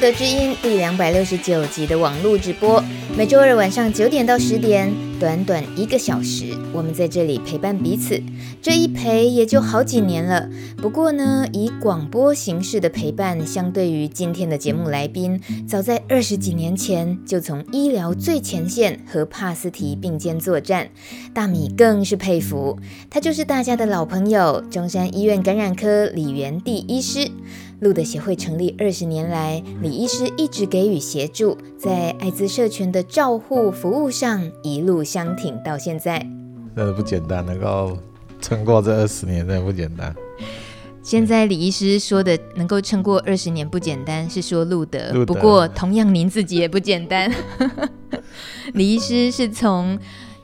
德知音第两百六十九集的网络直播，每周二晚上九点到十点，短短一个小时，我们在这里陪伴彼此。这一陪也就好几年了。不过呢，以广播形式的陪伴，相对于今天的节目来宾，早在二十几年前就从医疗最前线和帕斯提并肩作战。大米更是佩服，他就是大家的老朋友，中山医院感染科李元地医师。露德协会成立二十年来，李医师一直给予协助，在艾滋社群的照护服务上一路相挺到现在。真的不简单，能够撑过这二十年，真的不简单。现在李医师说的能够撑过二十年不简单，是说路德。不过同样您自己也不简单。李医师是从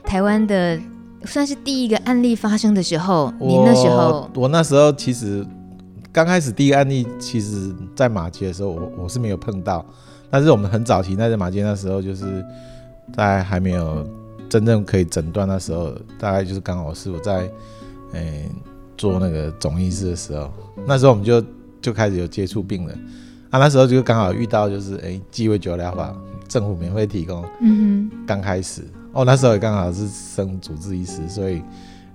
台湾的算是第一个案例发生的时候，您那时候，我那时候其实。刚开始第一个案例，其实在马街的时候，我我是没有碰到。但是我们很早期在马街那时候，就是在还没有真正可以诊断那时候，大概就是刚好是我在嗯、欸、做那个总医师的时候，那时候我们就就开始有接触病人。啊，那时候就刚好遇到就是诶鸡尾酒疗法，政府免费提供。嗯哼。刚开始哦，那时候也刚好是升主治医师，所以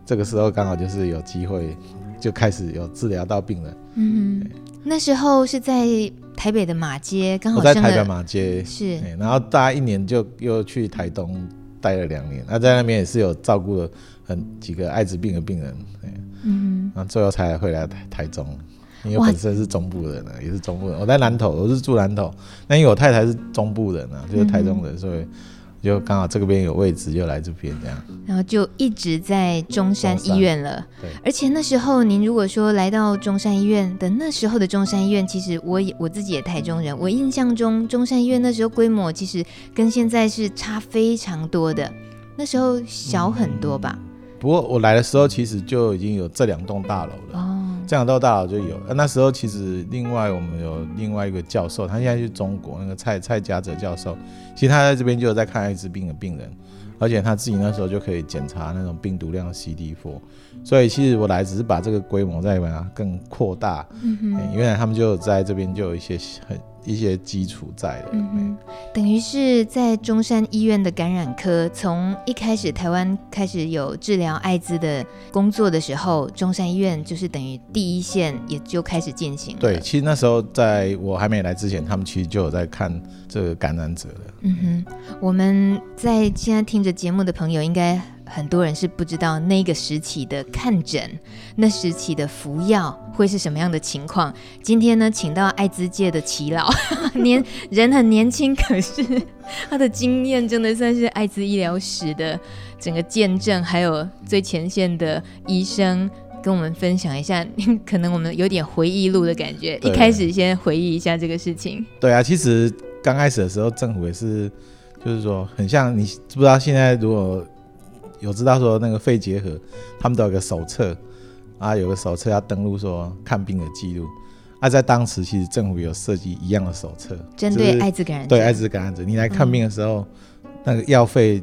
这个时候刚好就是有机会。就开始有治疗到病人。嗯，那时候是在台北的马街，刚好我在台北马街是，然后大家一年就又去台东待了两年，那在那边也是有照顾了很几个艾滋病的病人。嗯，然后最后才回来台台中，因为本身是中部人呢，也是中部人。我在南投，我是住南投，那因为我太太是中部人啊，就是台中人，所以。就刚好这个边有位置，就来这边这样，然后就一直在中山医院了。对，而且那时候您如果说来到中山医院的那时候的中山医院，其实我也我自己也台中人，我印象中中山医院那时候规模其实跟现在是差非常多的，那时候小很多吧。嗯、不过我来的时候其实就已经有这两栋大楼了。哦。这两栋大楼就有，那时候其实另外我们有另外一个教授，他现在去中国那个蔡蔡家哲教授，其实他在这边就有在看艾滋病的病人，而且他自己那时候就可以检查那种病毒量 CD4，所以其实我来只是把这个规模再把它更扩大，嗯哼，原来他们就在这边就有一些很。一些基础在的，嗯，等于是在中山医院的感染科，从一开始台湾开始有治疗艾滋的工作的时候，中山医院就是等于第一线，也就开始进行。对，其实那时候在我还没来之前，他们其实就有在看这个感染者了。嗯哼，我们在现在听着节目的朋友应该。很多人是不知道那个时期的看诊，那时期的服药会是什么样的情况。今天呢，请到艾滋界的耆老，年人很年轻，可是他的经验真的算是艾滋医疗史的整个见证，还有最前线的医生跟我们分享一下。可能我们有点回忆录的感觉，一开始先回忆一下这个事情。对啊，其实刚开始的时候，政府也是，就是说很像你知不知道现在如果。有知道说那个肺结核，他们都有个手册啊，有个手册要登录说看病的记录啊，在当时其实政府有设计一样的手册，针对艾滋感染者，对艾滋感染者，你来看病的时候，嗯、那个药费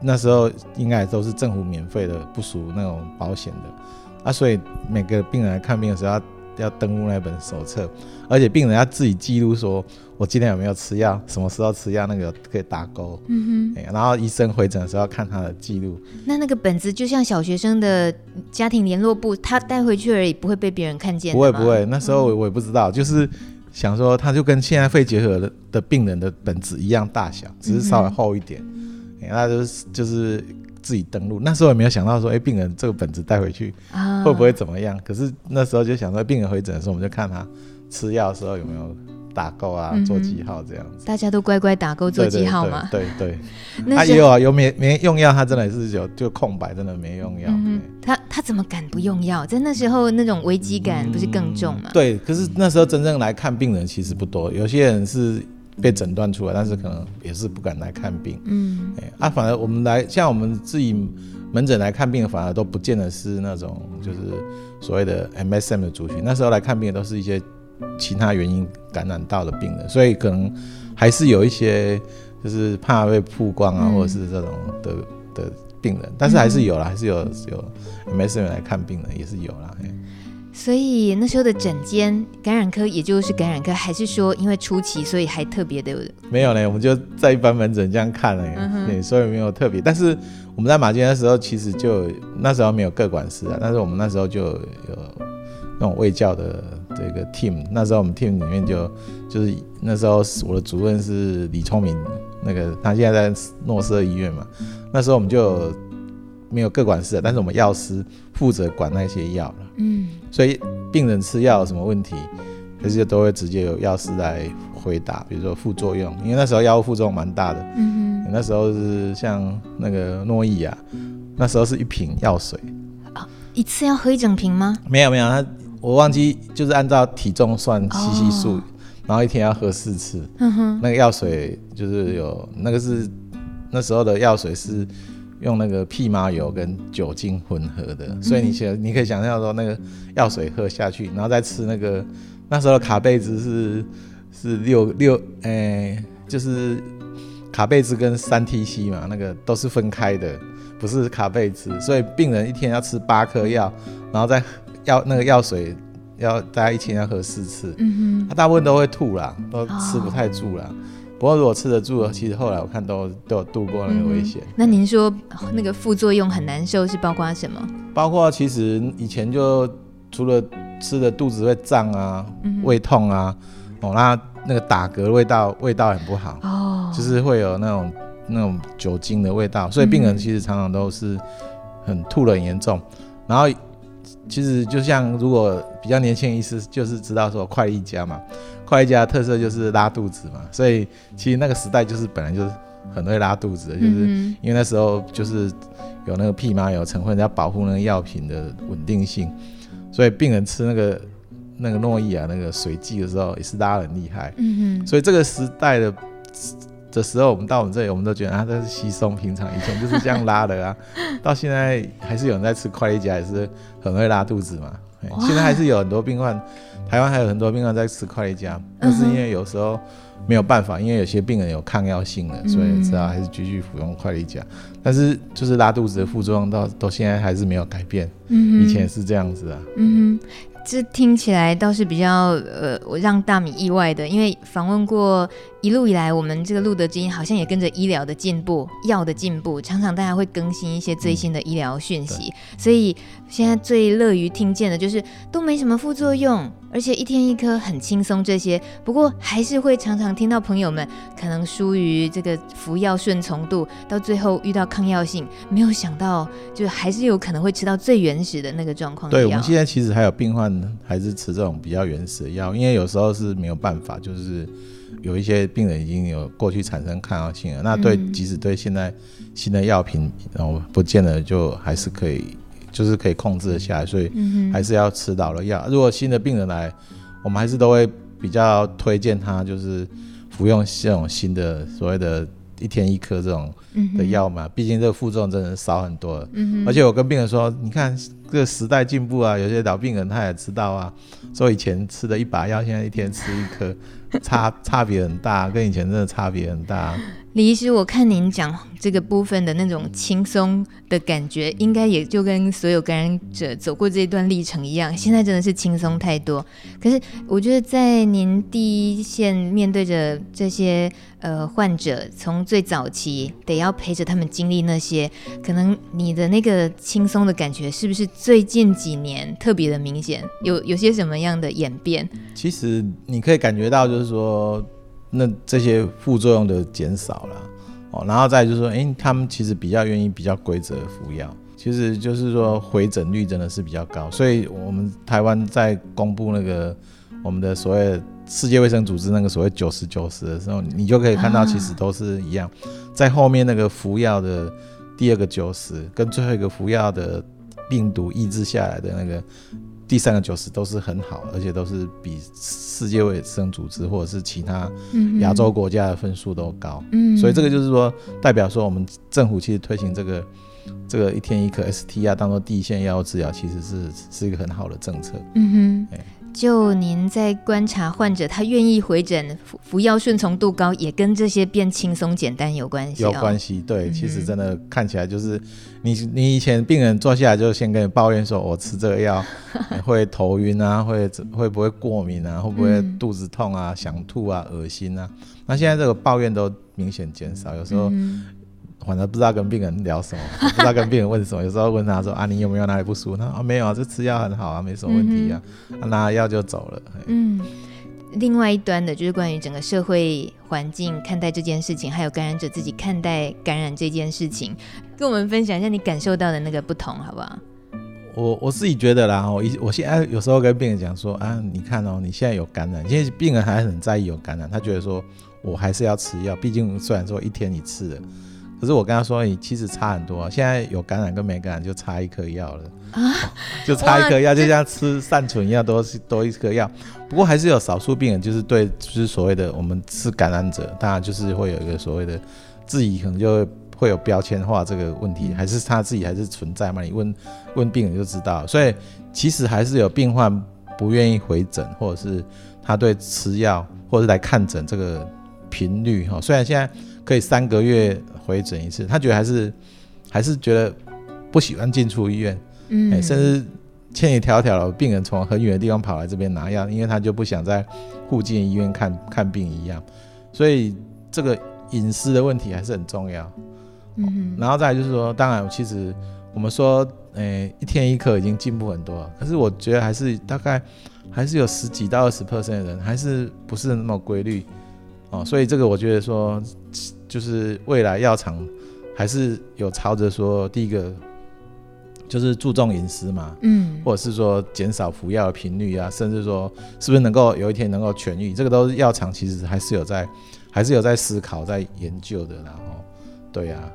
那时候应该都是政府免费的，不属那种保险的啊，所以每个病人来看病的时候要要登录那本手册，而且病人要自己记录说。我今天有没有吃药？什么时候吃药？那个可以打勾。嗯哼。然后医生回诊的时候要看他的记录。那那个本子就像小学生的家庭联络簿，他带回去而已，不会被别人看见。不会不会，那时候我我也不知道，嗯、就是想说，他就跟现在肺结核的的病人的本子一样大小，只是稍微厚一点。那、嗯、就是就是自己登录。那时候也没有想到说，哎、欸，病人这个本子带回去会不会怎么样？啊、可是那时候就想说，病人回诊的时候，我们就看他吃药的时候有没有。打勾啊，做记号这样子，大家都乖乖打勾做记号嘛。对对，对，对，他也有啊，有没没用药，他真的是有就空白，真的没用药。嗯，他他怎么敢不用药？在那时候那种危机感不是更重吗？对，可是那时候真正来看病人其实不多，有些人是被诊断出来，但是可能也是不敢来看病。嗯，哎，啊，反而我们来像我们自己门诊来看病，反而都不见得是那种就是所谓的 MSM 的族群。那时候来看病的都是一些其他原因感染到的病人，所以可能还是有一些就是怕被曝光啊，或者是这种的的病人，但是还是有啦，还是有有 MS 人来看病人也是有啦。所以那时候的诊间感染科，也就是感染科，还是说因为初期，所以还特别的？没有呢，我们就在一般门诊这样看了，嗯、对，所以没有特别。但是我们在马街的时候，其实就那时候没有各管师啊，但是我们那时候就有那种卫教的这个 team。那时候我们 team 里面就就是那时候我的主任是李聪明，那个他现在在诺瑟医院嘛。那时候我们就没有各管事，但是我们药师负责管那些药了。嗯，所以病人吃药有什么问题，这些都会直接有药师来回答。比如说副作用，因为那时候药物副作用蛮大的。嗯哼，那时候是像那个诺伊啊，那时候是一瓶药水。啊，一次要喝一整瓶吗？没有没有，他我忘记就是按照体重算吸吸数，哦、然后一天要喝四次。嗯哼，那个药水就是有那个是那时候的药水是。用那个蓖麻油跟酒精混合的，嗯、所以你想，你可以想象说那个药水喝下去，然后再吃那个那时候的卡贝兹是是六六，哎、欸，就是卡贝兹跟三 TC 嘛，那个都是分开的，不是卡贝兹，所以病人一天要吃八颗药，然后再药那个药水要大家一天要喝四次，嗯哼，他大部分都会吐啦，都吃不太住啦。哦不过如果吃得住，其实后来我看都都有度过那个危险。嗯。那您说那个副作用很难受，是包括什么？包括其实以前就除了吃的肚子会胀啊、胃痛啊，哦，那那个打嗝味道味道很不好哦，就是会有那种那种酒精的味道，所以病人其实常常都是很吐得很严重。然后其实就像如果比较年轻的医师就是知道说快一家嘛。快一家的特色就是拉肚子嘛，所以其实那个时代就是本来就是很会拉肚子的，就是因为那时候就是有那个屁麻油成分要保护那个药品的稳定性，所以病人吃那个那个诺伊啊那个水剂的时候也是拉得很厉害。嗯哼，所以这个时代的的时候，我们到我们这里，我们都觉得啊，这是稀松平常，以前就是这样拉的啊，到现在还是有人在吃快力甲，也是很会拉肚子嘛。现在还是有很多病患。台湾还有很多病患在吃快力甲，但是因为有时候没有办法，因为有些病人有抗药性的，所以只好还是继续服用快力佳。但是就是拉肚子的副作用到到现在还是没有改变，以前是这样子啊。嗯哼，这听起来倒是比较呃，我让大米意外的，因为访问过。一路以来，我们这个路德基因好像也跟着医疗的进步、药的进步，常常大家会更新一些最新的医疗讯息。嗯、所以现在最乐于听见的就是都没什么副作用，而且一天一颗很轻松。这些不过还是会常常听到朋友们可能疏于这个服药顺从度，到最后遇到抗药性，没有想到就还是有可能会吃到最原始的那个状况。对，我们现在其实还有病患还是吃这种比较原始的药，因为有时候是没有办法，就是。有一些病人已经有过去产生抗药性了，那对，即使对现在新的药品，然后不见得就还是可以，就是可以控制得下来，所以还是要吃老了药。如果新的病人来，我们还是都会比较推荐他，就是服用这种新的所谓的一天一颗这种的药嘛，毕竟这个负重真的少很多了。而且我跟病人说，你看这个时代进步啊，有些老病人他也知道啊，说以前吃的一把药，现在一天吃一颗。差差别很大，跟以前真的差别很大。李医师，我看您讲这个部分的那种轻松的感觉，应该也就跟所有感染者走过这一段历程一样。现在真的是轻松太多。可是我觉得，在您第一线面对着这些呃患者，从最早期得要陪着他们经历那些，可能你的那个轻松的感觉，是不是最近几年特别的明显？有有些什么样的演变？其实你可以感觉到，就是说。那这些副作用的减少了哦，然后再就是说，哎，他们其实比较愿意比较规则服药，其实就是说回诊率真的是比较高。所以我们台湾在公布那个我们的所谓世界卫生组织那个所谓九十九十的时候，你就可以看到其实都是一样，在后面那个服药的第二个九十跟最后一个服药的病毒抑制下来的那个第三个九十都是很好，而且都是比世界卫生组织或者是其他亚洲国家的分数都高。嗯，所以这个就是说，代表说我们政府其实推行这个这个一天一颗 STR，当做第一线药物治疗，其实是是一个很好的政策。嗯哼。就您在观察患者，他愿意回诊服服药顺从度高，也跟这些变轻松简单有关系。有关系，对，其实真的看起来就是你你以前病人坐下来就先跟你抱怨说，我吃这个药 会头晕啊，会会不会过敏啊，会不会肚子痛啊，想吐啊，恶心啊。那现在这个抱怨都明显减少，有时候。反正不知道跟病人聊什么，不知道跟病人问什么。有时候问他说：“啊，你有没有哪里不舒服？”他说：“啊，没有啊，这吃药很好啊，没什么问题啊。嗯哼”拿药就走了。嗯，另外一端的就是关于整个社会环境看待这件事情，还有感染者自己看待感染这件事情，跟我们分享一下你感受到的那个不同，好不好？我我自己觉得啦，我一我现在有时候跟病人讲说：“啊，你看哦，你现在有感染，因为病人还很在意有感染，他觉得说我还是要吃药，毕竟虽然说一天一次的。”可是我跟他说，你其实差很多。现在有感染跟没感染就差一颗药了，啊，就差一颗药，就像吃善存一样，多多一颗药。不过还是有少数病人，就是对，就是所谓的我们是感染者，当然就是会有一个所谓的质疑，可能就会有标签化这个问题，还是他自己还是存在嘛？你问问病人就知道。所以其实还是有病患不愿意回诊，或者是他对吃药或者是来看诊这个频率哈，虽然现在可以三个月。回诊一次，他觉得还是还是觉得不喜欢进出医院，嗯、欸，甚至千里迢迢的病人从很远的地方跑来这边拿药，因为他就不想在附近医院看看病一样，所以这个隐私的问题还是很重要。嗯，然后再来就是说，当然其实我们说，诶、欸，一天一颗已经进步很多了，可是我觉得还是大概还是有十几到二十 percent 的人还是不是那么规律哦，所以这个我觉得说。就是未来药厂还是有朝着说，第一个就是注重隐私嘛，嗯，或者是说减少服药的频率啊，甚至说是不是能够有一天能够痊愈，这个都是药厂其实还是有在，还是有在思考、在研究的。然后，对呀、啊，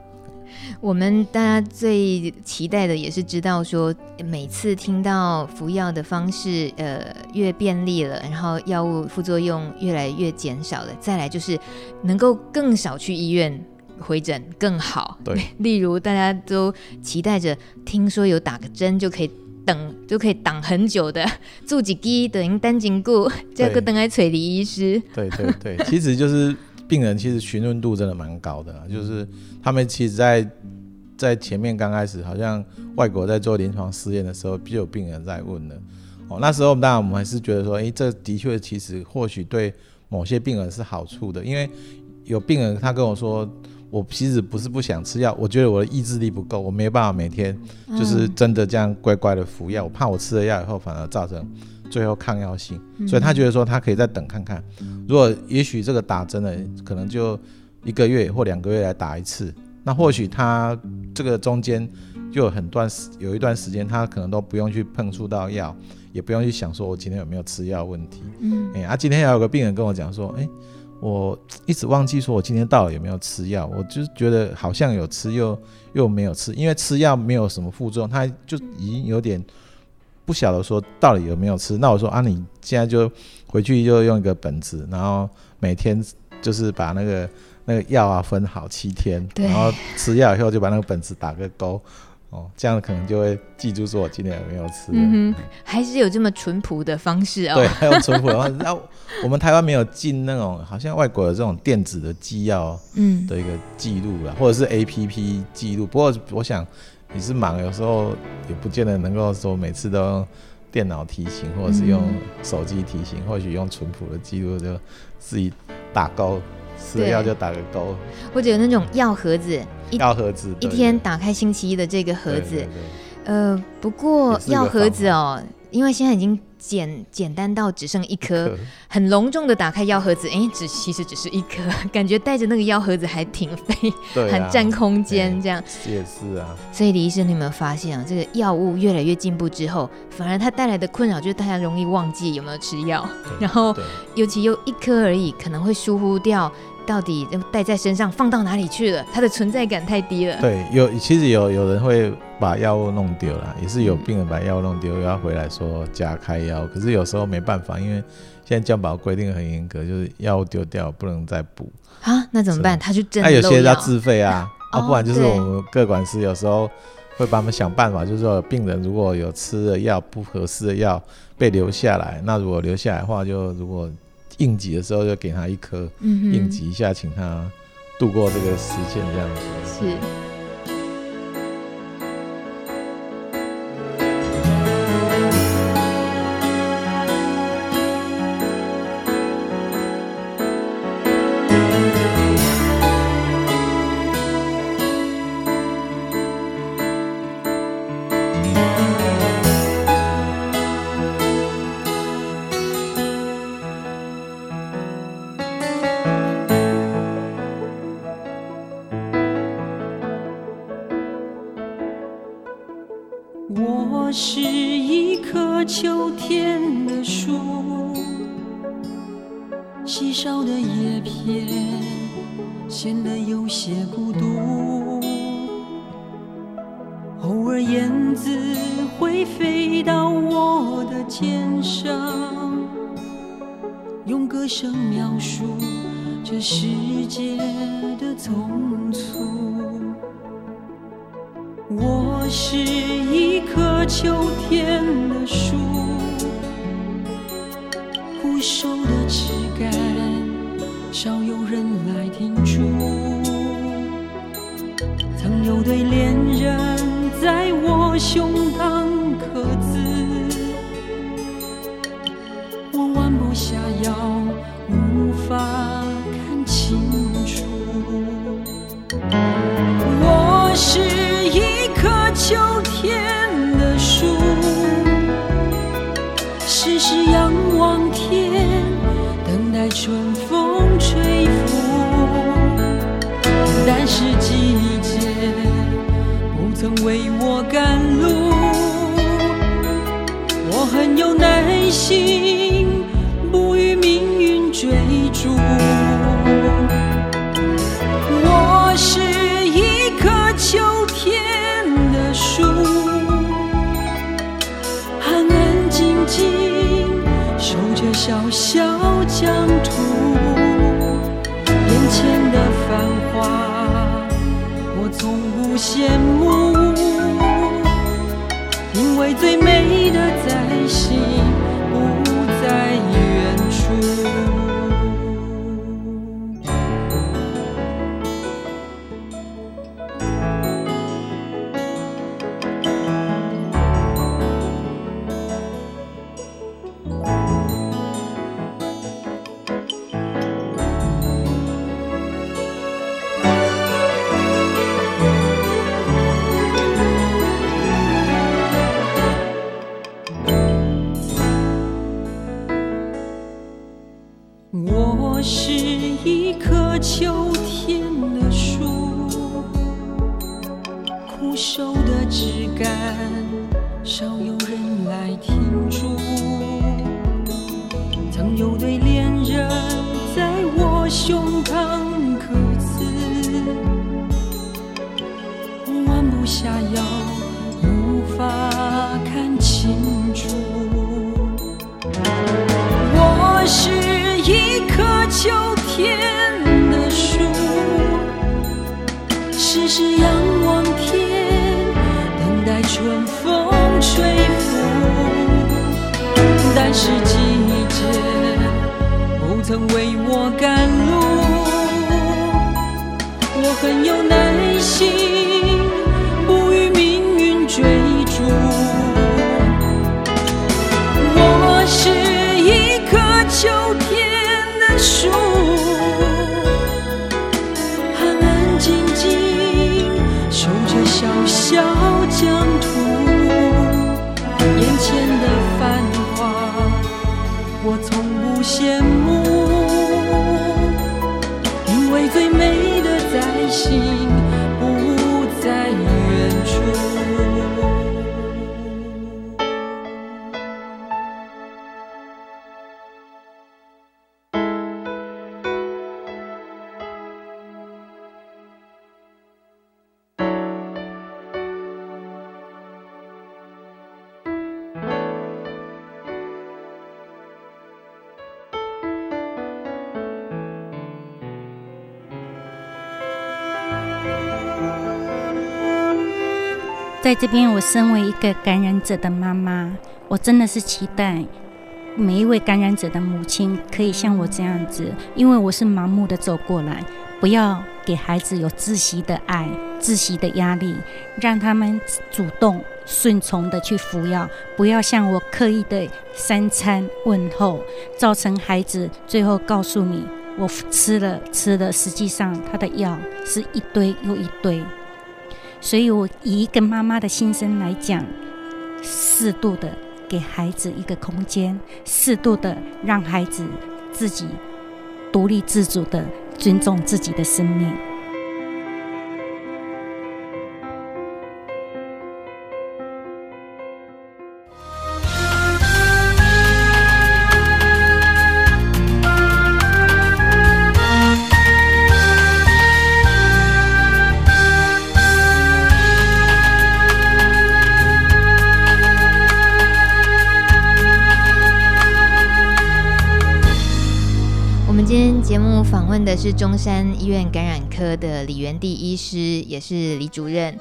我们大家最期待的也是知道说，每次听到服药的方式呃越便利了，然后药物副作用越来越减少了，再来就是能够更少去医院。回诊更好，对，例如大家都期待着，听说有打个针就可以等，就可以挡很久的，住几滴等于单紧固，这个等来催李医师。对对对，其实就是病人其实询问度真的蛮高的，就是他们其实在在前面刚开始，好像外国在做临床试验的时候，就有病人在问了。哦，那时候当然我们还是觉得说，哎，这的确其实或许对某些病人是好处的，因为有病人他跟我说。我其实不是不想吃药，我觉得我的意志力不够，我没办法每天就是真的这样乖乖的服药，我怕我吃了药以后反而造成最后抗药性，所以他觉得说他可以再等看看，如果也许这个打针的，可能就一个月或两个月来打一次，那或许他这个中间就有很段时有一段时间他可能都不用去碰触到药，也不用去想说我今天有没有吃药问题，嗯，哎，啊，今天还有个病人跟我讲说，哎。我一直忘记说，我今天到底有没有吃药？我就是觉得好像有吃，又又没有吃，因为吃药没有什么副作用，他就已经有点不晓得说到底有没有吃。那我说啊，你现在就回去就用一个本子，然后每天就是把那个那个药啊分好七天，然后吃药以后就把那个本子打个勾。哦，这样可能就会记住说我今天有没有吃。嗯哼，还是有这么淳朴的方式哦。对，还有淳朴的方式。那我们台湾没有进那种好像外国的这种电子的记药，嗯，的一个记录啦，或者是 APP 记录。不过我想你是忙，有时候也不见得能够说每次都用电脑提醒，或者是用手机提醒，或许用淳朴的记录就自己打勾。吃了药就打个勾，或者有那种药盒子，药盒子一天打开星期一的这个盒子，呃，不过药盒子哦，因为现在已经。简简单到只剩一颗，很隆重的打开药盒子，哎、欸，只其实只是一颗，感觉带着那个药盒子还挺费，对啊、很占空间，这样。也是啊。所以李医生，你有没有发现啊？这个药物越来越进步之后，反而它带来的困扰就是大家容易忘记有没有吃药，然后尤其又一颗而已，可能会疏忽掉到底带在身上放到哪里去了，它的存在感太低了。对，有其实有有人会把药物弄丢了，也是有病人把药物弄丢，又要回来说加开药。可是有时候没办法，因为现在健保规定很严格，就是药物丢掉不能再补啊。那怎么办？他就真的那有些要自费啊，哦、啊，不然就是我们各管师有时候会帮他们想办法，就是说病人如果有吃的药不合适的药被留下来，那如果留下来的话，就如果应急的时候就给他一颗，应急一下，请他度过这个时间这样子。是。为我赶路，我很有耐心，不与命运追逐。我是一棵秋天的树，安安静静守着小小疆土，眼前的繁华我从不羡慕。是季节，不曾为我赶路，我很有难。在这边，我身为一个感染者的妈妈，我真的是期待每一位感染者的母亲可以像我这样子，因为我是盲目的走过来，不要给孩子有窒息的爱、窒息的压力，让他们主动顺从的去服药，不要像我刻意的三餐问候，造成孩子最后告诉你我吃了吃了，实际上他的药是一堆又一堆。所以，我以一个妈妈的心声来讲，适度的给孩子一个空间，适度的让孩子自己独立自主的尊重自己的生命。是中山医院感染科的李元地医师，也是李主任。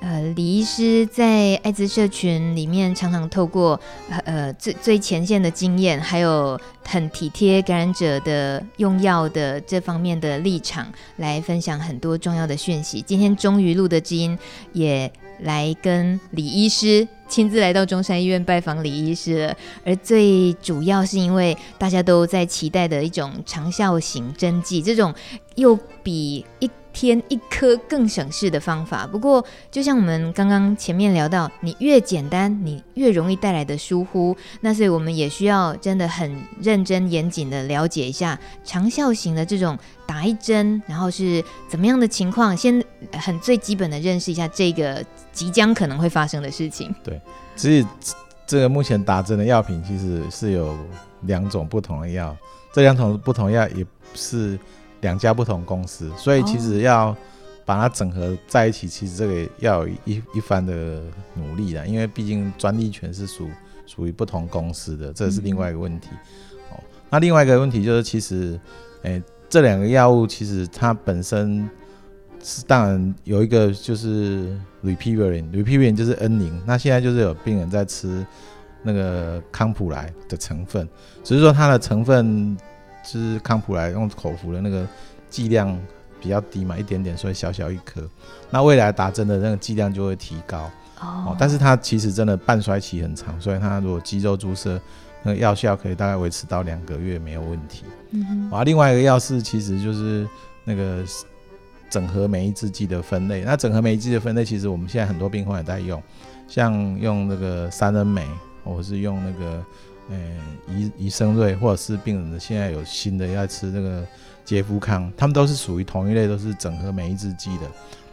呃，李医师在艾滋社群里面，常常透过呃最最前线的经验，还有很体贴感染者的用药的这方面的立场，来分享很多重要的讯息。今天终于露德知音也来跟李医师。亲自来到中山医院拜访李医师了，而最主要是因为大家都在期待的一种长效型针剂，这种又比一天一颗更省事的方法。不过，就像我们刚刚前面聊到，你越简单，你越容易带来的疏忽。那所以我们也需要真的很认真严谨的了解一下长效型的这种打一针，然后是怎么样的情况，先很最基本的认识一下这个。即将可能会发生的事情。对，所以这个目前打针的药品其实是有两种不同的药，这两种不同药也是两家不同公司，所以其实要把它整合在一起，其实这个要有一一番的努力的，因为毕竟专利权是属属于不同公司的，这是另外一个问题。哦、嗯，那另外一个问题就是，其实，诶，这两个药物其实它本身。是，当然有一个就是 Repivirin，Repivirin 就是 N 宁。那现在就是有病人在吃那个康普莱的成分，只是说它的成分就是康普莱用口服的那个剂量比较低嘛，一点点，所以小小一颗。那未来打针的那个剂量就会提高哦。但是它其实真的半衰期很长，所以它如果肌肉注射，那个药效可以大概维持到两个月没有问题。嗯哼。啊，另外一个药是其实就是那个。整合酶抑制剂的分类，那整合酶抑制的分类，其实我们现在很多病患也在用，像用那个三恩酶，或者是用那个呃怡怡生瑞，或者是病人的现在有新的要吃那个捷夫康，他们都是属于同一类，都是整合酶抑制剂的。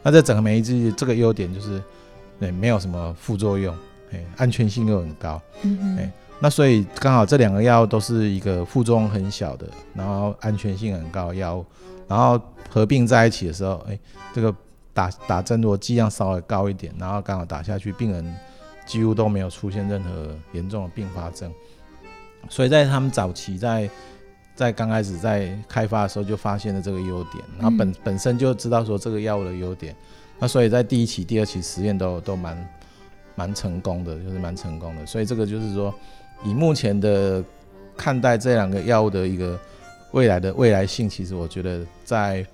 那这整合酶抑制剂这个优点就是，对，没有什么副作用，哎，安全性又很高，嗯哎，那所以刚好这两个药都是一个副作用很小的，然后安全性很高的药物。然后合并在一起的时候，哎，这个打打针如果剂量稍微高一点，然后刚好打下去，病人几乎都没有出现任何严重的并发症。所以在他们早期在在刚开始在开发的时候就发现了这个优点，然后本本身就知道说这个药物的优点，那所以在第一期、第二期实验都都蛮蛮成功的，就是蛮成功的。所以这个就是说，以目前的看待这两个药物的一个。未来的未来性，其实我觉得在，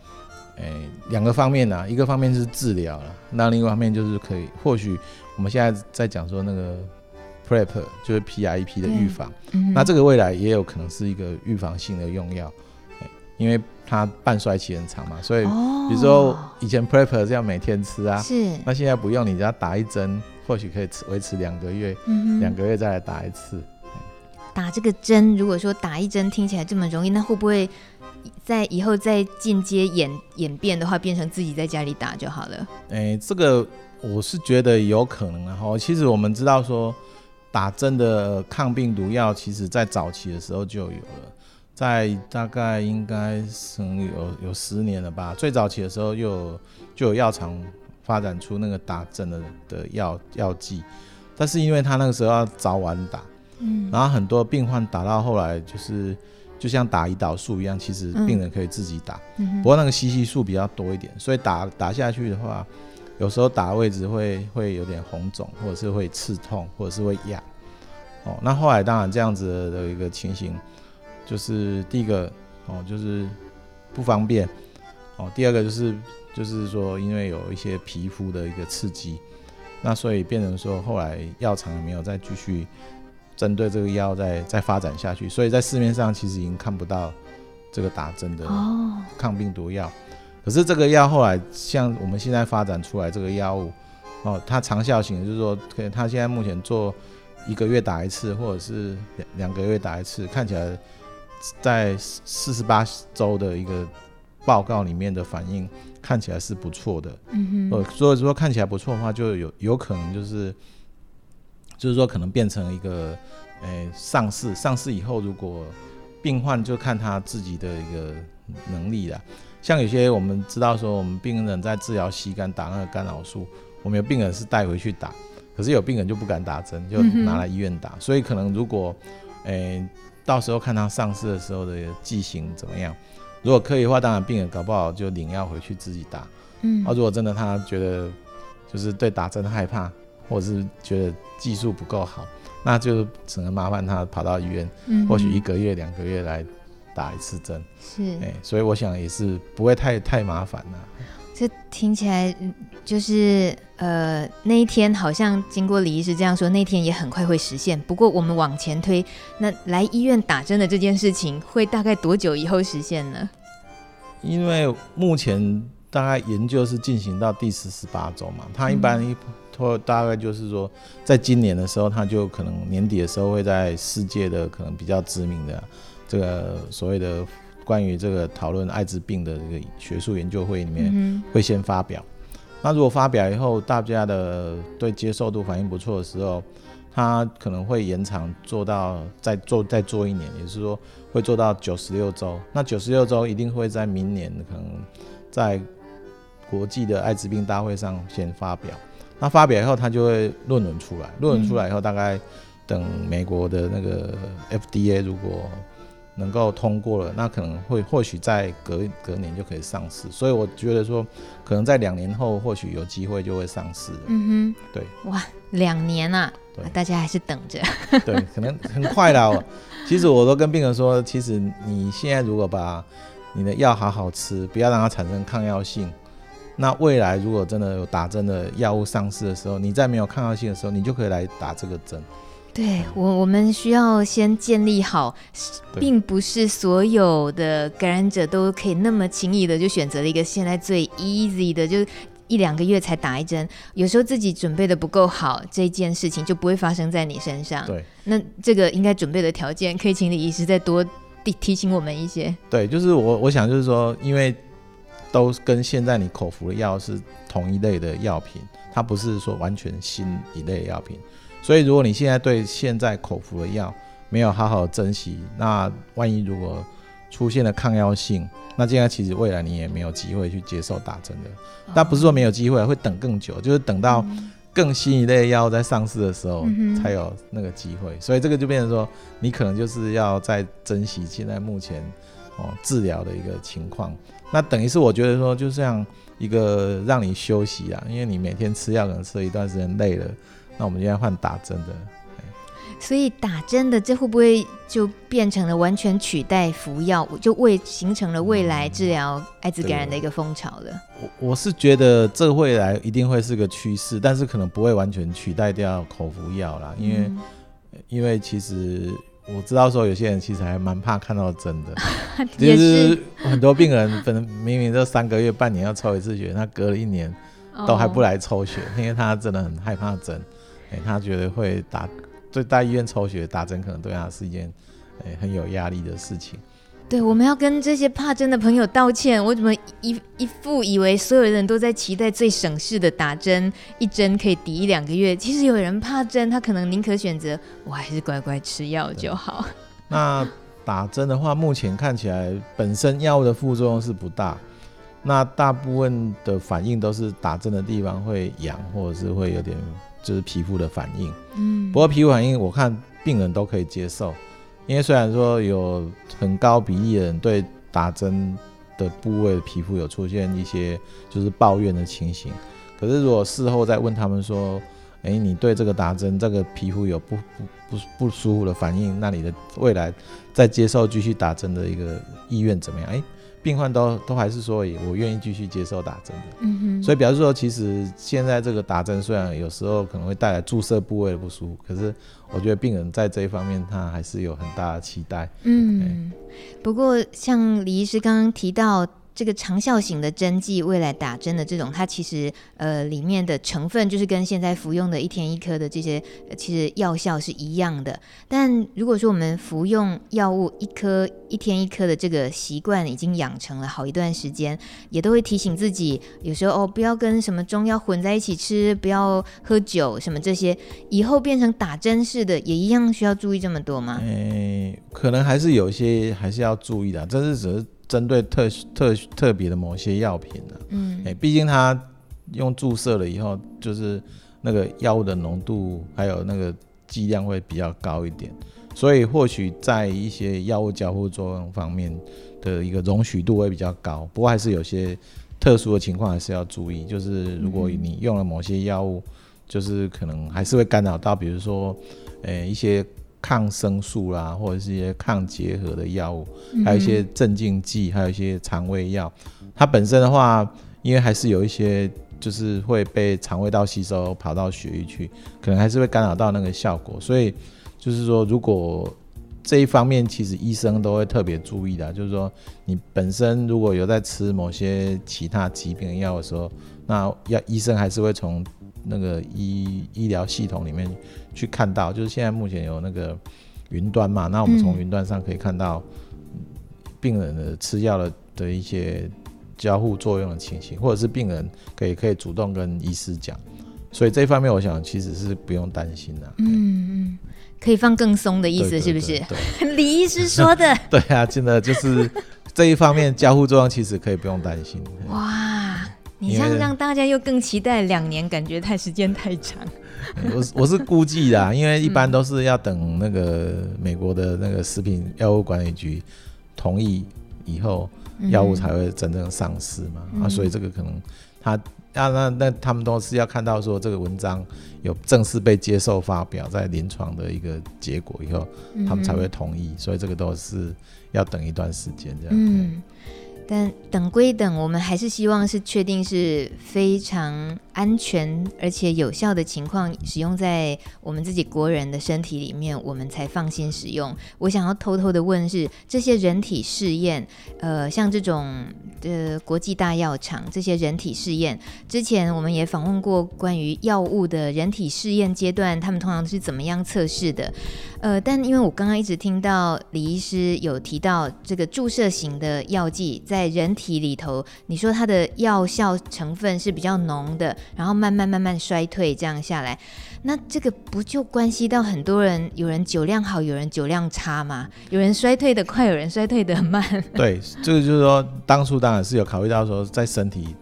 诶、欸、两个方面呢、啊，一个方面是治疗了，那另一个方面就是可以，或许我们现在在讲说那个 PrEP 就是 P I E P 的预防、嗯，那这个未来也有可能是一个预防性的用药、欸，因为它半衰期很长嘛，所以比如说以前 PrEP 是要每天吃啊，是，那现在不用，你只要打一针，或许可以维持两个月，两、嗯、个月再来打一次。打这个针，如果说打一针听起来这么容易，那会不会在以后再进阶演演变的话，变成自己在家里打就好了？诶、欸，这个我是觉得有可能啊。哈，其实我们知道说，打针的抗病毒药，其实在早期的时候就有了，在大概应该是有有十年了吧。最早期的时候就有就有药厂发展出那个打针的的药药剂，但是因为他那个时候要早晚打。嗯，然后很多病患打到后来就是，就像打胰岛素一样，其实病人可以自己打，嗯、不过那个吸吸数比较多一点，所以打打下去的话，有时候打的位置会会有点红肿，或者是会刺痛，或者是会痒。哦，那后来当然这样子的一个情形，就是第一个哦，就是不方便。哦，第二个就是就是说，因为有一些皮肤的一个刺激，那所以变成说后来药厂也没有再继续针对这个药再再发展下去，所以在市面上其实已经看不到这个打针的抗病毒药。可是这个药后来像我们现在发展出来这个药物，哦，它长效型就是说，可能它现在目前做一个月打一次，或者是两两个月打一次，看起来在四十八周的一个。报告里面的反应看起来是不错的，嗯哼，呃，所以说看起来不错的话，就有有可能就是，就是说可能变成一个，诶、欸，上市上市以后，如果病患就看他自己的一个能力了。像有些我们知道说，我们病人在治疗膝肝打那个干扰素，我们有病人是带回去打，可是有病人就不敢打针，就拿来医院打，嗯、所以可能如果，诶、欸，到时候看他上市的时候的剂型怎么样。如果可以的话，当然病人搞不好就领药回去自己打。嗯，啊，如果真的他觉得就是对打针害怕，或者是觉得技术不够好，那就只能麻烦他跑到医院，嗯、或许一个月、两个月来打一次针。是，哎、欸，所以我想也是不会太太麻烦了。这听起来就是呃，那一天好像经过李医师这样说，那天也很快会实现。不过我们往前推，那来医院打针的这件事情会大概多久以后实现呢？因为目前大概研究是进行到第四十八周嘛，他一般一拖大概就是说，在今年的时候，他就可能年底的时候会在世界的可能比较知名的这个所谓的。关于这个讨论艾滋病的这个学术研究会里面会先发表，那如果发表以后大家的对接受度反应不错的时候，他可能会延长做到再做再做一年，也就是说会做到九十六周。那九十六周一定会在明年可能在国际的艾滋病大会上先发表。那发表以后他就会论文出来，论文出来以后大概等美国的那个 FDA 如果。能够通过了，那可能会或许在隔隔年就可以上市，所以我觉得说，可能在两年后或许有机会就会上市。嗯哼，对，哇，两年啊，对，大家还是等着。对，可能很快啦。其实我都跟病人说，其实你现在如果把你的药好好吃，不要让它产生抗药性，那未来如果真的有打针的药物上市的时候，你在没有抗药性的时候，你就可以来打这个针。对我，我们需要先建立好，并不是所有的感染者都可以那么轻易的就选择了一个现在最 easy 的，就一两个月才打一针。有时候自己准备的不够好，这件事情就不会发生在你身上。对，那这个应该准备的条件，可以请李医师再多提提醒我们一些。对，就是我我想就是说，因为都跟现在你口服的药是同一类的药品，它不是说完全新一类的药品。所以，如果你现在对现在口服的药没有好好珍惜，那万一如果出现了抗药性，那这样其实未来你也没有机会去接受打针的。但不是说没有机会，会等更久，就是等到更新一类药在上市的时候才有那个机会。所以这个就变成说，你可能就是要在珍惜现在目前哦治疗的一个情况。那等于是我觉得说，就像一个让你休息啊，因为你每天吃药可能吃了一段时间累了。那我们现在换打针的，所以打针的这会不会就变成了完全取代服药，就未形成了未来治疗艾滋感染的一个风潮了？我我是觉得这未来一定会是个趋势，但是可能不会完全取代掉口服药啦，因为、嗯、因为其实我知道说有些人其实还蛮怕看到针的，就是很多病人可能明明这三个月、半年要抽一次血，他隔了一年都还不来抽血，因为他真的很害怕针。欸、他觉得会打，对，在医院抽血打针，可能对他是一件，欸、很有压力的事情。对，我们要跟这些怕针的朋友道歉。我怎么一一副以为所有人都在期待最省事的打针，一针可以抵一两个月。其实有人怕针，他可能宁可选择我还是乖乖吃药就好。那打针的话，目前看起来本身药物的副作用是不大，那大部分的反应都是打针的地方会痒，或者是会有点。就是皮肤的反应，嗯，不过皮肤反应我看病人都可以接受，因为虽然说有很高比例的人对打针的部位皮肤有出现一些就是抱怨的情形，可是如果事后再问他们说，哎、你对这个打针，这个皮肤有不不不不舒服的反应，那你的未来再接受继续打针的一个意愿怎么样？哎、病患都都还是说，我愿意继续接受打针的。嗯哼。所以表示说，其实现在这个打针虽然有时候可能会带来注射部位的不舒服，可是我觉得病人在这一方面他还是有很大的期待。嗯。欸、不过像李医师刚刚提到。这个长效型的针剂，未来打针的这种，它其实呃里面的成分就是跟现在服用的一天一颗的这些，其实药效是一样的。但如果说我们服用药物一颗一天一颗的这个习惯已经养成了好一段时间，也都会提醒自己，有时候哦不要跟什么中药混在一起吃，不要喝酒什么这些，以后变成打针式的，也一样需要注意这么多吗？诶，可能还是有一些还是要注意的，这是只是。针对特特特别的某些药品呢、啊，嗯，哎、欸，毕竟它用注射了以后，就是那个药物的浓度还有那个剂量会比较高一点，所以或许在一些药物交互作用方面的一个容许度会比较高。不过还是有些特殊的情况还是要注意，就是如果你用了某些药物，就是可能还是会干扰到，比如说，呃、欸，一些。抗生素啦，或者是一些抗结核的药物，还有一些镇静剂，还有一些肠胃药。它本身的话，因为还是有一些就是会被肠胃道吸收，跑到血液去，可能还是会干扰到那个效果。所以就是说，如果这一方面，其实医生都会特别注意的，就是说你本身如果有在吃某些其他疾病的药的时候，那要医生还是会从。那个医医疗系统里面去看到，就是现在目前有那个云端嘛，那我们从云端上可以看到病人的吃药的的一些交互作用的情形，或者是病人可以可以主动跟医师讲，所以这方面我想其实是不用担心的。嗯嗯，可以放更松的意思是不是？李医师说的。对啊，真的就是这一方面交互作用其实可以不用担心。哇。你这样让大家又更期待两年，感觉太时间太长。我我是估计的，因为一般都是要等那个美国的那个食品药物管理局同意以后，药物才会真正上市嘛。嗯、啊，所以这个可能他啊那那他们都是要看到说这个文章有正式被接受发表在临床的一个结果以后，他们才会同意。所以这个都是要等一段时间这样。嗯。但等归等，我们还是希望是确定是非常安全而且有效的情况，使用在我们自己国人的身体里面，我们才放心使用。我想要偷偷的问是，这些人体试验，呃，像这种的国际大药厂这些人体试验，之前我们也访问过关于药物的人体试验阶段，他们通常是怎么样测试的？呃，但因为我刚刚一直听到李医师有提到这个注射型的药剂在人体里头，你说它的药效成分是比较浓的，然后慢慢慢慢衰退这样下来，那这个不就关系到很多人，有人酒量好，有人酒量差吗？有人衰退的快，有人衰退的慢。对，这个就是说，当初当然是有考虑到说，在身体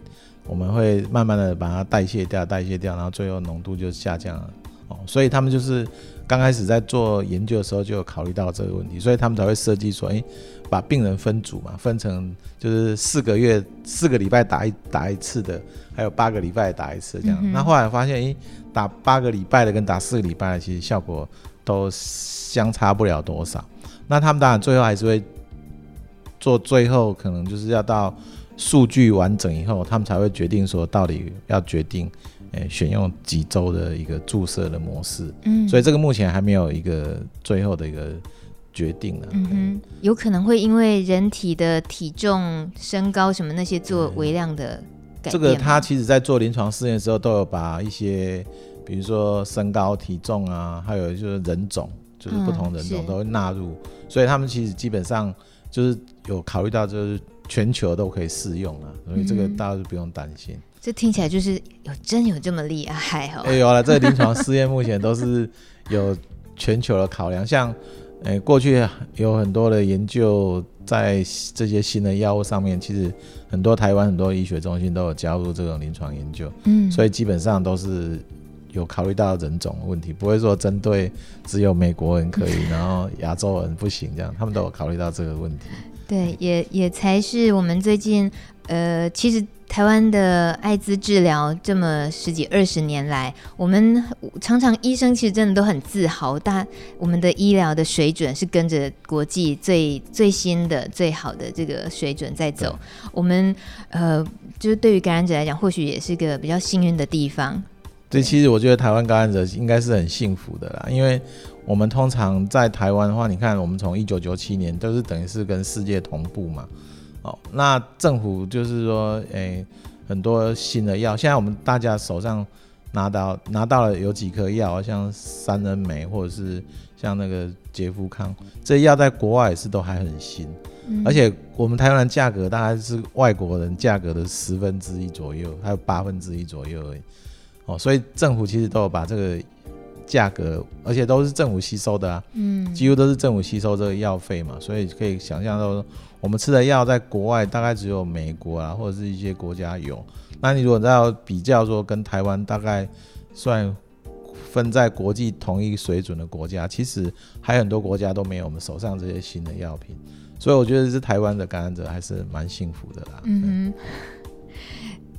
我们会慢慢的把它代谢掉，代谢掉，然后最后浓度就下降了。哦，所以他们就是。刚开始在做研究的时候就有考虑到这个问题，所以他们才会设计说，哎，把病人分组嘛，分成就是四个月、四个礼拜打一打一次的，还有八个礼拜打一次这样。嗯、那后来发现，哎，打八个礼拜的跟打四个礼拜的，其实效果都相差不了多少。那他们当然最后还是会做，最后可能就是要到数据完整以后，他们才会决定说到底要决定。诶，选用几周的一个注射的模式，嗯，所以这个目前还没有一个最后的一个决定呢。嗯哼，有可能会因为人体的体重、身高什么那些做微量的改变。这个他其实在做临床试验的时候，都有把一些，比如说身高、体重啊，还有就是人种，就是不同人种都会纳入，嗯，所以他们其实基本上就是有考虑到，就是全球都可以适用啊，所以这个大家就不用担心。这听起来就是有真有这么厉害哦！哎，有了，这个临床试验目前都是有全球的考量，像，诶，过去有很多的研究在这些新的药物上面，其实很多台湾很多医学中心都有加入这种临床研究，嗯，所以基本上都是有考虑到人种问题，不会说针对只有美国人可以，然后亚洲人不行这样，他们都有考虑到这个问题。对，也也才是我们最近，呃，其实。台湾的艾滋治疗这么十几二十年来，我们常常医生其实真的都很自豪，但我们的医疗的水准是跟着国际最最新的、最好的这个水准在走。我们呃，就是对于感染者来讲，或许也是个比较幸运的地方。对，其实我觉得台湾感染者应该是很幸福的啦，因为我们通常在台湾的话，你看我们从一九九七年都是等于是跟世界同步嘛。哦，那政府就是说，诶、欸，很多新的药，现在我们大家手上拿到拿到了有几颗药，像三恩梅或者是像那个杰夫康，这些药在国外也是都还很新，嗯、而且我们台湾的价格大概是外国人价格的十分之一左右，还有八分之一左右而已。哦，所以政府其实都有把这个价格，而且都是政府吸收的啊，嗯，几乎都是政府吸收这个药费嘛，所以可以想象到。我们吃的药在国外大概只有美国啊，或者是一些国家有。那你如果要比较说跟台湾大概算分在国际同一水准的国家，其实还有很多国家都没有我们手上这些新的药品。所以我觉得是台湾的感染者还是蛮幸福的啦。嗯哼。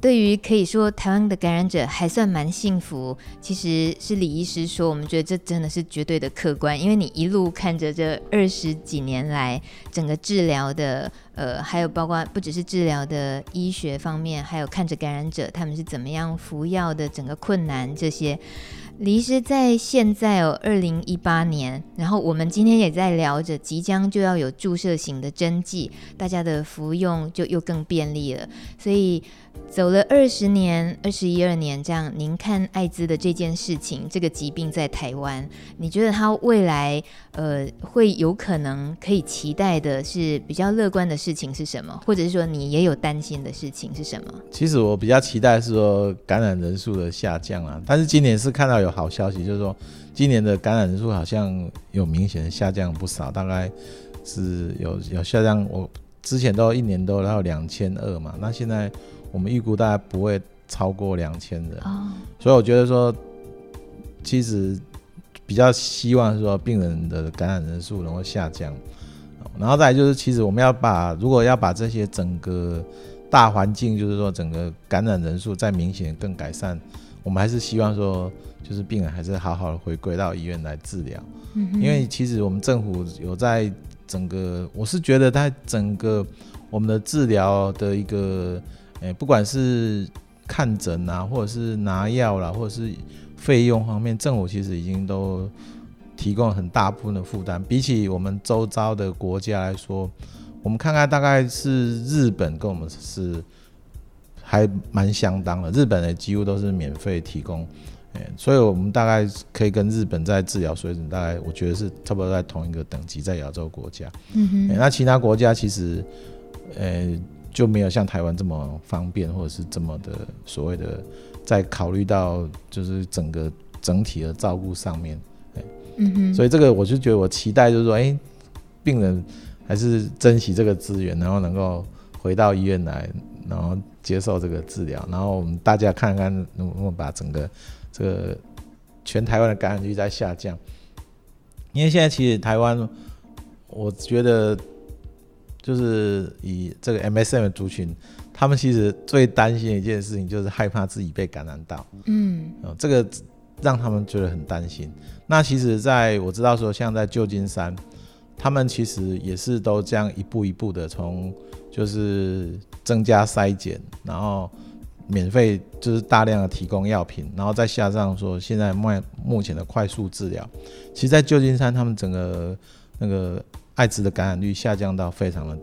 对于可以说台湾的感染者还算蛮幸福，其实是李医师说，我们觉得这真的是绝对的客观，因为你一路看着这二十几年来整个治疗的，呃，还有包括不只是治疗的医学方面，还有看着感染者他们是怎么样服药的，整个困难这些。李医师在现在哦，二零一八年，然后我们今天也在聊着，即将就要有注射型的针剂，大家的服用就又更便利了。所以走了二十年、二十一二年这样，您看艾滋的这件事情，这个疾病在台湾，你觉得它未来呃会有可能可以期待的是比较乐观的事情是什么？或者是说你也有担心的事情是什么？其实我比较期待是说感染人数的下降啊，但是今年是看到有。好消息，就是说今年的感染人数好像有明显的下降不少，大概是有有下降。我之前都一年都要两千二嘛，那现在我们预估大概不会超过两千人，所以我觉得说，其实比较希望说病人的感染人数能够下降，然后再来就是，其实我们要把如果要把这些整个大环境，就是说整个感染人数再明显更改善，我们还是希望说。就是病人还是好好的回归到医院来治疗，嗯，因为其实我们政府有在整个，我是觉得在整个我们的治疗的一个，诶，不管是看诊啊，或者是拿药啦，或者是费用方面，政府其实已经都提供了很大部分的负担。比起我们周遭的国家来说，我们看看大概是日本跟我们是还蛮相当的，日本的几乎都是免费提供。所以，我们大概可以跟日本在治疗水准，大概我觉得是差不多在同一个等级，在亚洲国家。嗯哼。那其他国家其实，呃，就没有像台湾这么方便，或者是这么的所谓的在考虑到就是整个整体的照顾上面。嗯哼。所以这个我就觉得我期待就是说，哎，病人还是珍惜这个资源，然后能够回到医院来，然后接受这个治疗，然后我们大家看看能不能把整个。这个全台湾的感染率在下降，因为现在其实台湾，我觉得就是以这个 MSM 的族群，他们其实最担心的一件事情就是害怕自己被感染到，嗯，这个让他们觉得很担心。那其实在我知道说，像在旧金山，他们其实也是都这样一步一步的从就是增加筛检，然后。免费就是大量的提供药品，然后再下上说现在目目前的快速治疗，其实，在旧金山他们整个那个艾滋的感染率下降到非常的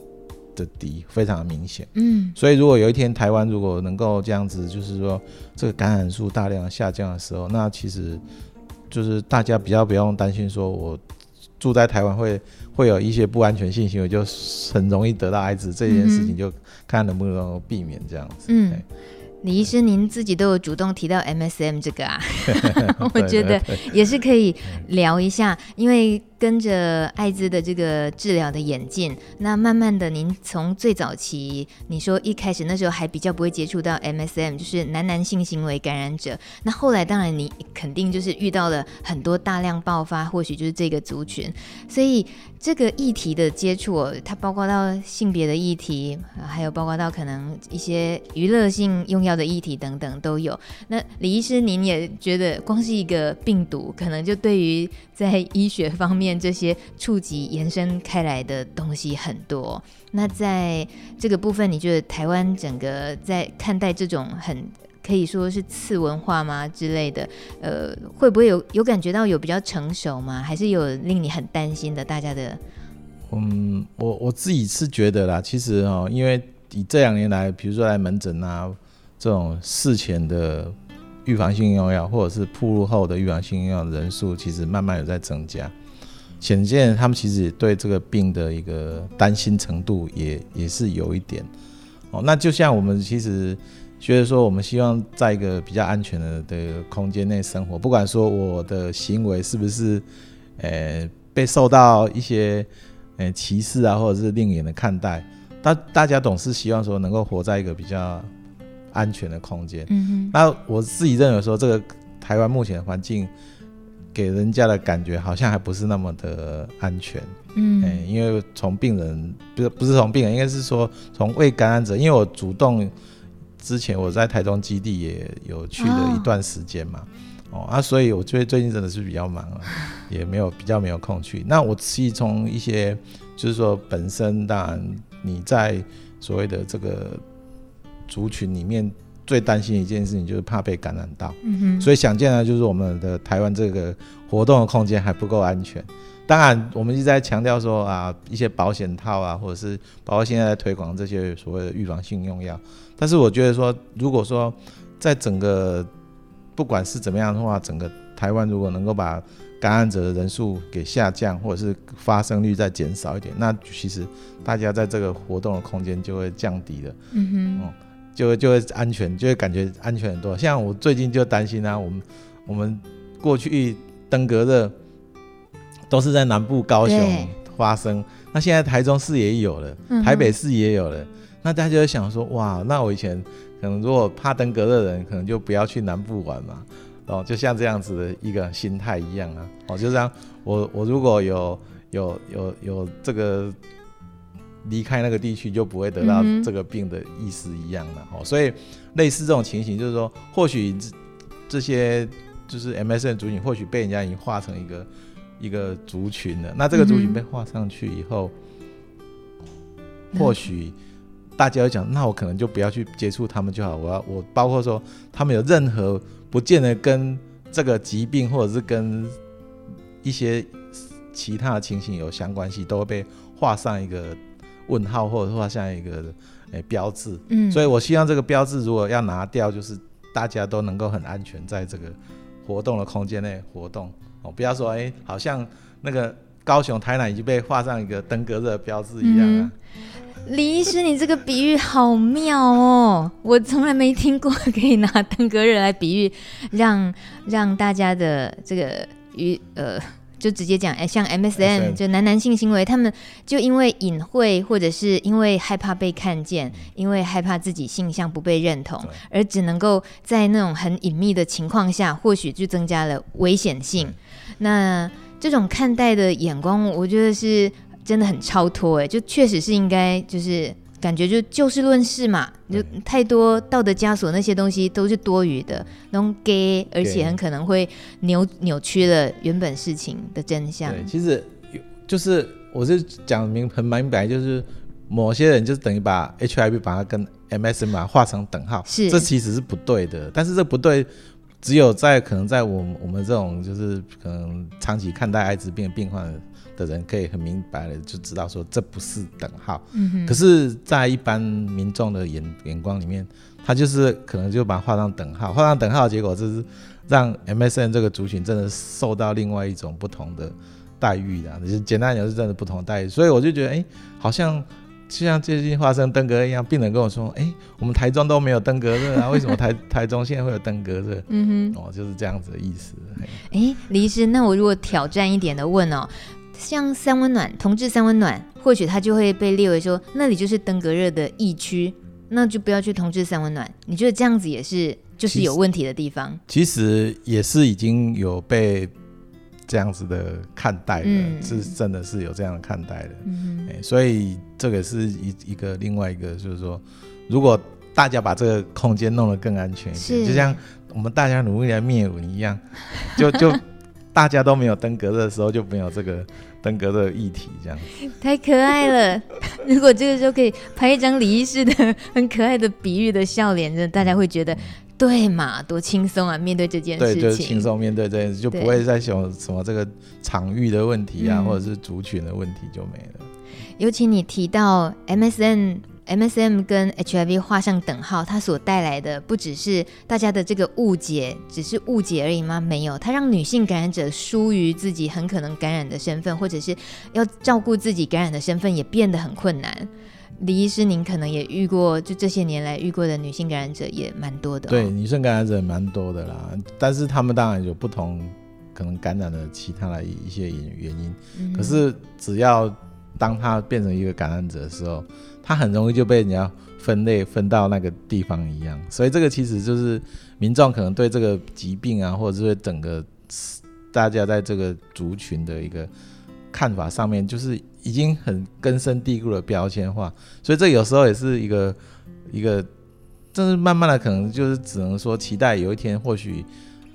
的低，非常的明显。嗯，所以如果有一天台湾如果能够这样子，就是说这个感染数大量下降的时候，那其实就是大家比较不用担心说，我住在台湾会会有一些不安全性行为，就很容易得到艾滋这件事情，就看能不能避免这样子。嗯。李医师，您自己都有主动提到 MSM 这个啊，我觉得也是可以聊一下，因为跟着艾滋的这个治疗的演进，那慢慢的，您从最早期，你说一开始那时候还比较不会接触到 MSM，就是男男性行为感染者。那后来当然你肯定就是遇到了很多大量爆发，或许就是这个族群。所以这个议题的接触，它包括到性别的议题，还有包括到可能一些娱乐性用药的议题等等都有。那李医师，您也觉得光是一个病毒，可能就对于在医学方面。这些触及延伸开来的东西很多。那在这个部分，你觉得台湾整个在看待这种很可以说是次文化吗之类的，呃，会不会有有感觉到有比较成熟吗？还是有令你很担心的？大家的，嗯，我我自己是觉得啦，其实哦，因为以这两年来，比如说来门诊啊，这种事前的预防性用药，或者是暴露后的预防性用药人数，其实慢慢有在增加。显见他们其实对这个病的一个担心程度也也是有一点哦。那就像我们其实觉得说，我们希望在一个比较安全的的空间内生活，不管说我的行为是不是呃被受到一些呃歧视啊，或者是另眼的看待，大大家总是希望说能够活在一个比较安全的空间。嗯哼。那我自己认为说，这个台湾目前的环境。给人家的感觉好像还不是那么的安全，嗯、欸，因为从病人不是不是从病人，应该是说从未感染者，因为我主动之前我在台中基地也有去了一段时间嘛，哦，哦啊，所以我觉得最近真的是比较忙了，也没有比较没有空去。那我其实从一些就是说本身，当然你在所谓的这个族群里面。最担心的一件事情就是怕被感染到，嗯哼，所以想见呢，就是我们的台湾这个活动的空间还不够安全。当然，我们一直在强调说啊，一些保险套啊，或者是包括现在在推广这些所谓的预防性用药。但是我觉得说，如果说在整个不管是怎么样的话，整个台湾如果能够把感染者的人数给下降，或者是发生率再减少一点，那其实大家在这个活动的空间就会降低了。嗯哼。嗯就会就会安全，就会感觉安全很多。像我最近就担心啊，我们我们过去登革热都是在南部高雄发生，那现在台中市也有了，台北市也有了。嗯、那大家就会想说，哇，那我以前可能如果怕登革热的人，可能就不要去南部玩嘛。哦，就像这样子的一个心态一样啊。哦，就这样，我我如果有有有有这个。离开那个地区就不会得到这个病的意思一样了哦，所以类似这种情形，就是说，或许这这些就是 MSN 族群，或许被人家已经划成一个一个族群了。那这个族群被划上去以后，或许大家会讲，那我可能就不要去接触他们就好。我要我包括说，他们有任何不见得跟这个疾病或者是跟一些其他的情形有相关系，都会被画上一个。问号或者画下一个诶、欸、标志，嗯，所以我希望这个标志如果要拿掉，就是大家都能够很安全在这个活动的空间内活动哦，不要说诶、欸，好像那个高雄、台南已经被画上一个登革热标志一样啊。李医师，你这个比喻好妙哦，我从来没听过可以拿登革热来比喻，让让大家的这个与呃。就直接讲，哎，像 MSN 就男男性行为，他们就因为隐晦，或者是因为害怕被看见，因为害怕自己性向不被认同，而只能够在那种很隐秘的情况下，或许就增加了危险性。那这种看待的眼光，我觉得是真的很超脱，哎，就确实是应该就是。感觉就就事论事嘛，就太多道德枷锁那些东西都是多余的，那种给，而且很可能会扭扭曲了原本事情的真相。对，其实就是我是讲明很明白，就是某些人就是等于把 HIV 把它跟 MSM 把它画成等号，是这其实是不对的。但是这不对，只有在可能在我们我们这种就是可能长期看待艾滋病的病患。的人可以很明白的就知道说这不是等号，可是，在一般民众的眼眼光里面，他就是可能就把它画上等号，画上等号的结果就是让 MSN 这个族群真的受到另外一种不同的待遇的，就是简单讲是真的不同的待遇。所以我就觉得，哎、欸，好像就像最近发生登革热一样，病人跟我说，哎、欸，我们台中都没有登革热啊，为什么台台中现在会有登革热？嗯哼，哦，就是这样子的意思。哎、欸，李医师，那我如果挑战一点的问哦。像三温暖，同志三温暖，或许它就会被列为说那里就是登革热的疫区，那就不要去同志三温暖。你觉得这样子也是就是有问题的地方？其实，也是已经有被这样子的看待的，嗯、是真的是有这样的看待的。嗯、欸，所以这个是一一个另外一个，就是说，如果大家把这个空间弄得更安全一点，就像我们大家努力来灭蚊一样，就就。大家都没有登革热的时候，就没有这个登革热议题，这样太可爱了。如果这个时候可以拍一张李医师的很可爱的比喻的笑脸，就大家会觉得对嘛，多轻松啊！面对这件事情，对，就是轻松面对这件事，就不会再想什么这个场域的问题啊，或者是族群的问题就没了。尤其你提到 MSM。MSM 跟 HIV 画上等号，它所带来的不只是大家的这个误解，只是误解而已吗？没有，它让女性感染者疏于自己很可能感染的身份，或者是要照顾自己感染的身份也变得很困难。李医师，您可能也遇过，就这些年来遇过的女性感染者也蛮多的哦。对，女性感染者蛮多的啦，但是他们当然有不同可能感染的其他的一些原因。嗯。可是只要当他变成一个感染者的时候，它很容易就被人家分类分到那个地方一样，所以这个其实就是民众可能对这个疾病啊，或者是整个大家在这个族群的一个看法上面，就是已经很根深蒂固的标签化。所以这有时候也是一个一个，但是慢慢的可能就是只能说期待有一天或许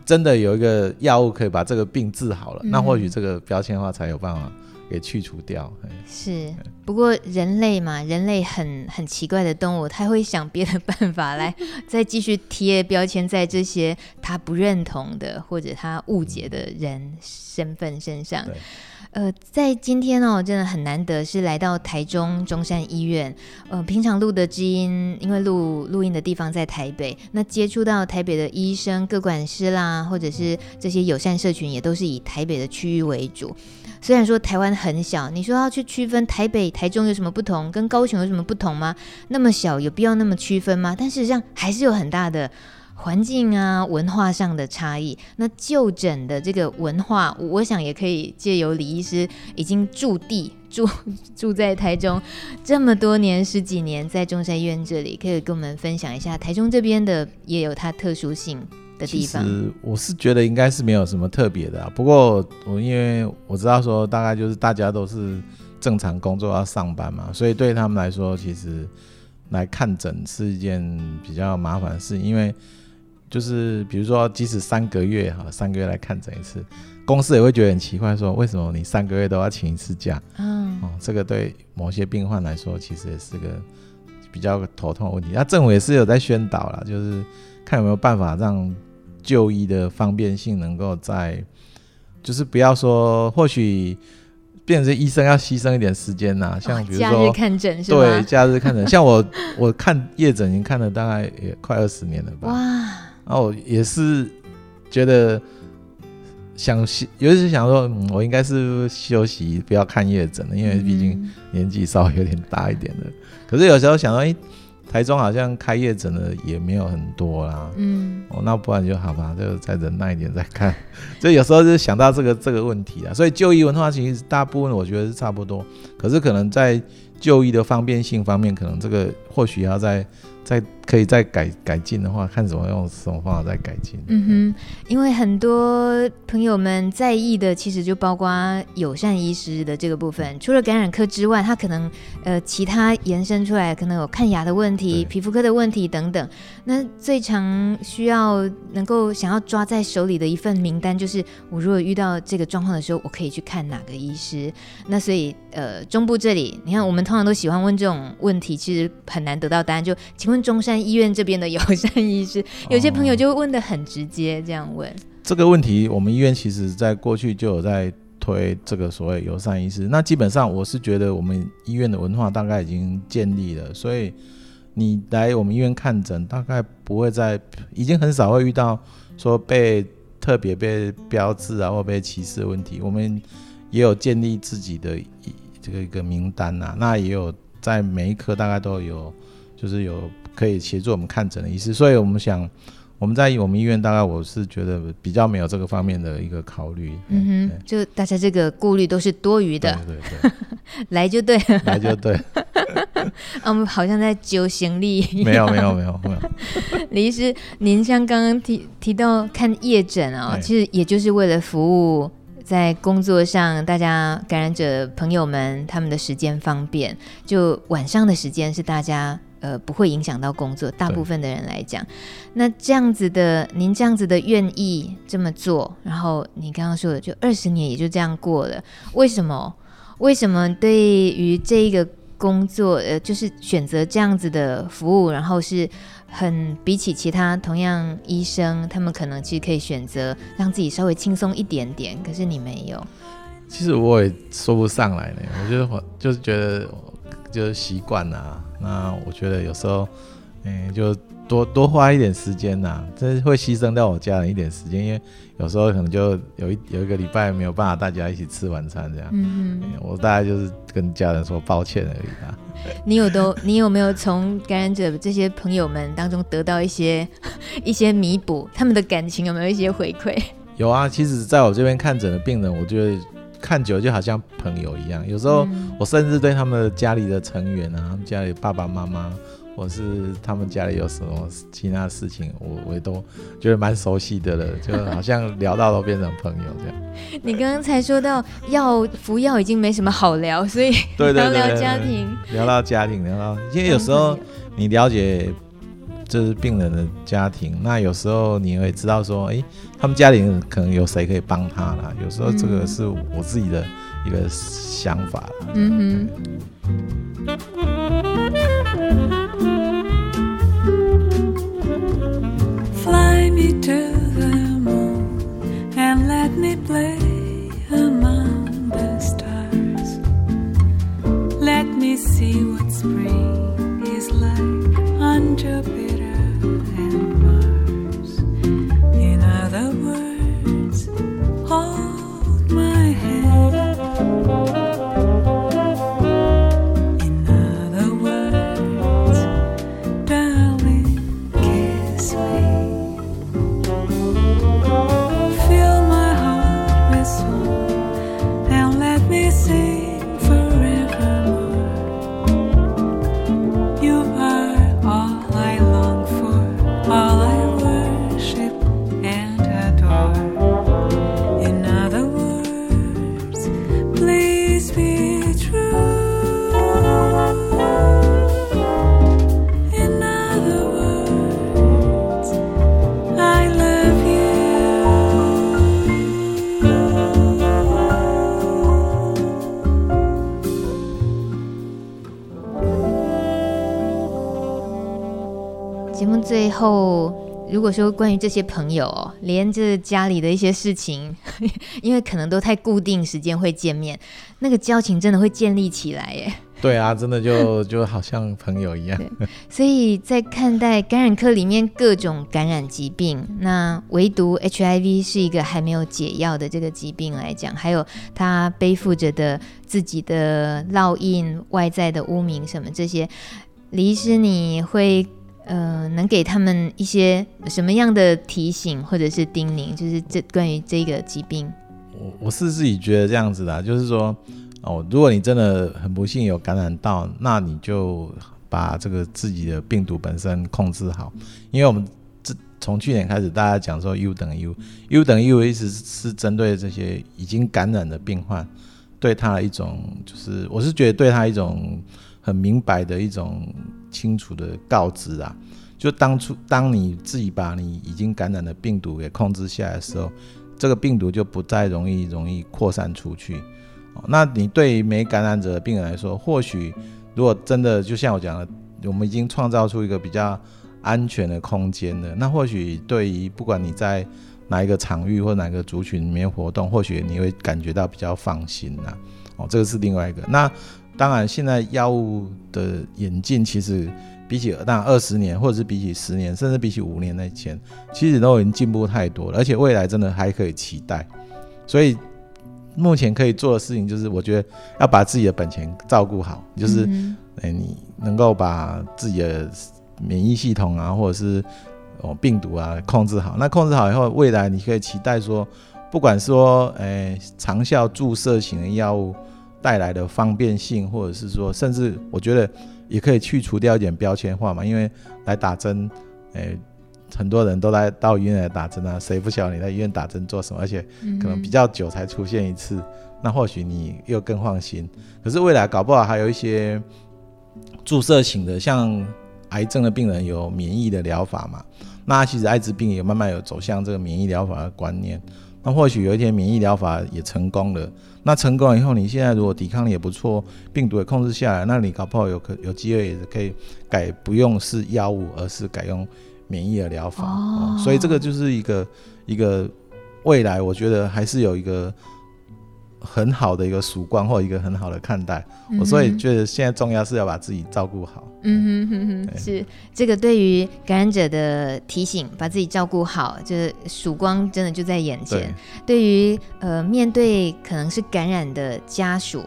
真的有一个药物可以把这个病治好了，那或许这个标签化才有办法。给去除掉，是。不过人类嘛，人类很很奇怪的动物，他会想别的办法来 再继续贴标签在这些他不认同的或者他误解的人身份身上。呃，在今天哦，真的很难得是来到台中中山医院。呃，平常录的知音，因为录录音的地方在台北，那接触到台北的医生、各管师啦，或者是这些友善社群，也都是以台北的区域为主。虽然说台湾很小，你说要去区分台北、台中有什么不同，跟高雄有什么不同吗？那么小，有必要那么区分吗？但事实上还是有很大的环境啊、文化上的差异。那就诊的这个文化，我想也可以借由李医师已经驻地住住在台中这么多年十几年，在中山医院这里，可以跟我们分享一下台中这边的也有它特殊性。其实我是觉得应该是没有什么特别的啊，不过我因为我知道说大概就是大家都是正常工作要上班嘛，所以对他们来说，其实来看诊是一件比较麻烦的事，因为就是比如说即使三个月哈，三个月来看诊一次，公司也会觉得很奇怪，说为什么你三个月都要请一次假？嗯，哦，这个对某些病患来说，其实也是个比较头痛的问题。那政府也是有在宣导啦，就是看有没有办法让。就医的方便性能够在，就是不要说，或许变成医生要牺牲一点时间呐、啊，像比如说、哦、假日看诊是吧？对，假日看诊，像我我看夜诊已经看了大概也快二十年了吧。哇！然后也是觉得想休，尤其是想说，嗯、我应该是休息，不要看夜诊了，因为毕竟年纪稍微有点大一点的。嗯、可是有时候想到，哎。台中好像开业整的也没有很多啦，嗯，哦，那不然就好吧，就再忍耐一点再看。所以有时候就想到这个这个问题啊，所以就医文化其实大部分我觉得是差不多，可是可能在就医的方便性方面，可能这个或许要再。再可以再改改进的话，看怎么用什么方法再改进。嗯哼，因为很多朋友们在意的，其实就包括友善医师的这个部分。除了感染科之外，他可能呃其他延伸出来，可能有看牙的问题、皮肤科的问题等等。那最常需要能够想要抓在手里的一份名单，就是我如果遇到这个状况的时候，我可以去看哪个医师。那所以呃中部这里，你看我们通常都喜欢问这种问题，其实很难得到答案。就请问。中山医院这边的友善医师，有些朋友就会问的很直接，这样问、哦、这个问题，我们医院其实在过去就有在推这个所谓友善医师。那基本上我是觉得我们医院的文化大概已经建立了，所以你来我们医院看诊，大概不会再，已经很少会遇到说被特别被标志啊或被歧视的问题。我们也有建立自己的一这个一个名单啊，那也有在每一科大概都有，就是有。可以协助我们看诊的医师，所以我们想，我们在我们医院，大概我是觉得比较没有这个方面的一个考虑。嗯哼，就大家这个顾虑都是多余的。对对对，来就对，来就对。我们好像在揪行李。没有没有没有没有。李医师，您像刚刚提提到看夜诊啊、哦，其实也就是为了服务在工作上大家感染者朋友们他们的时间方便，就晚上的时间是大家。呃，不会影响到工作。大部分的人来讲，那这样子的，您这样子的愿意这么做，然后你刚刚说的，就二十年也就这样过了。为什么？为什么对于这一个工作，呃，就是选择这样子的服务，然后是很比起其他同样医生，他们可能其实可以选择让自己稍微轻松一点点，可是你没有。其实我也说不上来呢，我觉得我就是觉得就是习惯了。那我觉得有时候，嗯、欸，就多多花一点时间呐，这会牺牲掉我家人一点时间，因为有时候可能就有一有一个礼拜没有办法大家一起吃晚餐这样。嗯嗯、欸。我大概就是跟家人说抱歉而已啊。你有都，你有没有从感染者这些朋友们当中得到一些 一些弥补？他们的感情有没有一些回馈？有啊，其实在我这边看诊的病人，我觉得。看久就好像朋友一样，有时候我甚至对他们家里的成员啊，他们家里爸爸妈妈，或是他们家里有什么其他事情，我我也都觉得蛮熟悉的了，就好像聊到都变成朋友这样。你刚刚才说到药服药已经没什么好聊，所以聊聊家庭，聊到家庭，聊到，因为有时候你了解。这是病人的家庭，那有时候你会知道说，哎，他们家里人可能有谁可以帮他啦。有时候这个是我自己的一个想法。嗯哼。Mm-hmm. 后，如果说关于这些朋友，连这家里的一些事情，因为可能都太固定时间会见面，那个交情真的会建立起来耶。对啊，真的就就好像朋友一样。所以在看待感染科里面各种感染疾病，那唯独 HIV 是一个还没有解药的这个疾病来讲，还有它背负着的自己的烙印、外在的污名什么这些，李医师你会？呃，能给他们一些什么样的提醒或者是叮咛？就是这关于这个疾病，我我是自己觉得这样子的，就是说，哦，如果你真的很不幸有感染到，那你就把这个自己的病毒本身控制好，因为我们这从去年开始，大家讲说 U 等于 U，U 等于 U 的意思是针对这些已经感染的病患，对他的一种，就是我是觉得对他一种很明白的一种。清楚的告知啊，就当初当你自己把你已经感染的病毒给控制下来的时候，这个病毒就不再容易容易扩散出去。那你对于没感染者的病人来说，或许如果真的就像我讲的，我们已经创造出一个比较安全的空间了，那或许对于不管你在哪一个场域或哪个族群里面活动，或许你会感觉到比较放心呐。哦，这个是另外一个那。当然，现在药物的演进，其实比起那二十年，或者是比起十年，甚至比起五年那前，其实都已经进步太多了。而且未来真的还可以期待。所以目前可以做的事情，就是我觉得要把自己的本钱照顾好，就是哎，你能够把自己的免疫系统啊，或者是哦病毒啊控制好。那控制好以后，未来你可以期待说，不管说诶、欸、长效注射型的药物带来的方便性，或者是说，甚至我觉得也可以去除掉一点标签化嘛，因为来打针，诶、欸。很多人都来到医院来打针啊，谁不晓得你在医院打针做什么？而且可能比较久才出现一次，嗯、那或许你又更放心。可是未来搞不好还有一些注射型的，像癌症的病人有免疫的疗法嘛？那其实艾滋病也慢慢有走向这个免疫疗法的观念。那或许有一天免疫疗法也成功了，那成功了以后，你现在如果抵抗力也不错，病毒也控制下来，那你搞不好有可有机会也是可以改不用是药物，而是改用。免疫的疗法，哦，所以这个就是一个一个未来，我觉得还是有一个很好的一个曙光，或一个很好的看待。我、嗯、所以觉得现在重要是要把自己照顾好。嗯哼哼哼，是这个对于感染者的提醒，把自己照顾好，就是曙光真的就在眼前。对，对于呃面对可能是感染的家属，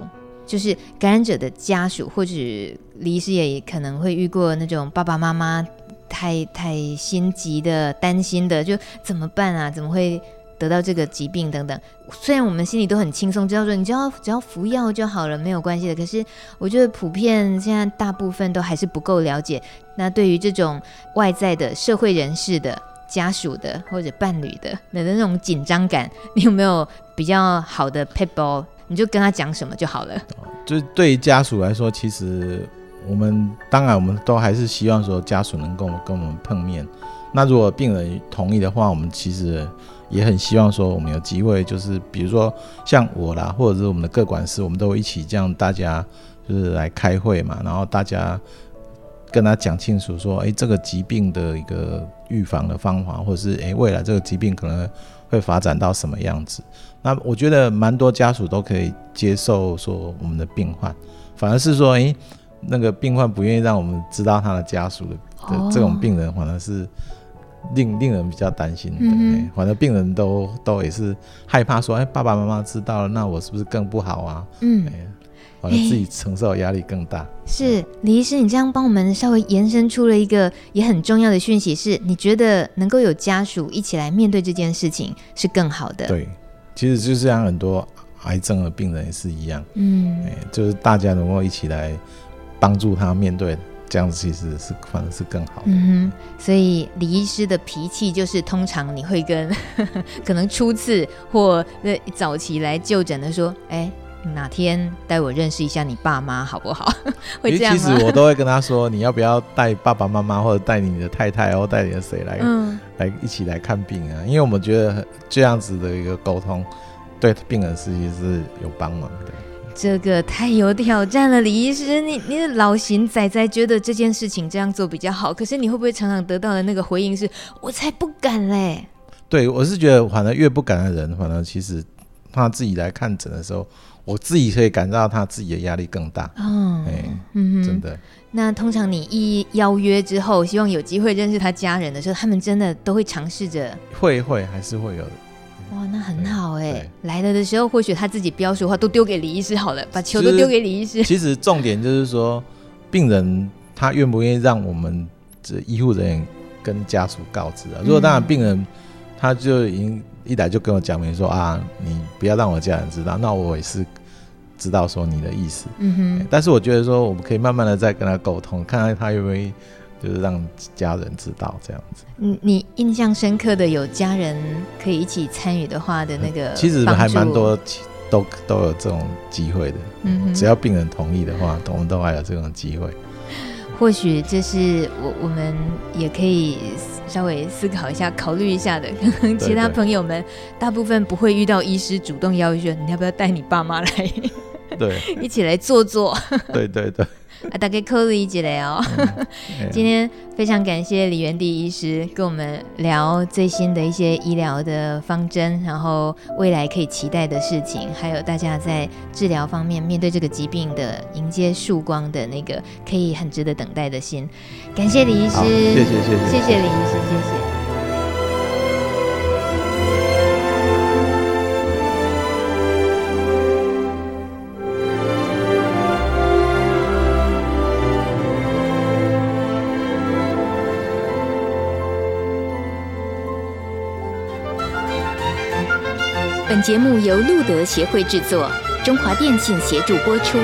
就是感染者的家属，或者李医师也可能会遇过那种爸爸妈妈。太太心急的、担心的，就怎么办啊？怎么会得到这个疾病等等？虽然我们心里都很轻松，知道说你只要只要服药就好了，没有关系的。可是我觉得普遍现在大部分都还是不够了解。那对于这种外在的社会人士的家属的或者伴侣的的那种紧张感，你有没有比较好的 p e p l e？你就跟他讲什么就好了。就是对于家属来说，其实。我们当然，我们都还是希望说家属能够跟我们碰面。那如果病人同意的话，我们其实也很希望说我们有机会，就是比如说像我啦，或者是我们的各管事，我们都一起这样大家就是来开会嘛，然后大家跟他讲清楚说，哎，这个疾病的一个预防的方法，或者是哎未来这个疾病可能会发展到什么样子。那我觉得蛮多家属都可以接受说我们的病患，反而是说，哎。那个病患不愿意让我们知道他的家属的的这种病人，反而是令令人比较担心的。嗯、反正病人都都也是害怕说，哎，爸爸妈妈知道了，那我是不是更不好啊？嗯，反正自己承受压力更大。是李医师，你这样帮我们稍微延伸出了一个也很重要的讯息，是你觉得能够有家属一起来面对这件事情是更好的。对，其实就是像很多癌症的病人也是一样。嗯，就是大家能够一起来。帮助他面对这样子，其实是反而是更好的。嗯哼，所以李医师的脾气就是，通常你会跟 可能初次或早期来就诊的说，哎，哪天带我认识一下你爸妈好不好？会这样吗？其实我都会跟他说，你要不要带爸爸妈妈或者带你的太太，或带你的谁来，嗯，来一起来看病啊？因为我们觉得这样子的一个沟通，对病人实际是有帮忙的。这个太有挑战了，李医师，你你的老型仔仔觉得这件事情这样做比较好，可是你会不会常常得到的那个回应是“我才不敢嘞”？对，我是觉得，反正越不敢的人，反正其实他自己来看诊的时候，我自己可以感到他自己的压力更大。哦，哎，嗯，真的。那通常你一邀约之后，希望有机会认识他家人的时候，他们真的都会尝试着，会会还是会有的。哇，那很好哎！来了的时候，或许他自己标书的话都丢给李医师好了，把球都丢给李医师。其实重点就是说，病人他愿不愿意让我们这医护人员跟家属告知啊？如果当然病人他就已经一来就跟我讲明说啊，你不要让我家人知道，那我也是知道说你的意思。嗯哼。但是我觉得说，我们可以慢慢的再跟他沟通，看看他愿不愿意。就是让家人知道这样子。你，你印象深刻的有家人可以一起参与的话的那个、嗯，其实还蛮多，都都有这种机会的。嗯，只要病人同意的话，我们都还有这种机会。或许这是我我们也可以稍微思考一下、考虑一下的。可能其他朋友们大部分不会遇到医师主动邀约，你要不要带你爸妈来？对，一起来坐坐。对对对。啊，大概扣了一集了哦。今天非常感谢李元帝医师跟我们聊最新的一些医疗的方针，然后未来可以期待的事情，还有大家在治疗方面面对这个疾病的迎接曙光的那个可以很值得等待的心。感谢李医师，谢谢谢谢，谢谢李医师，谢谢。节目由路德协会制作，中华电信协助播出。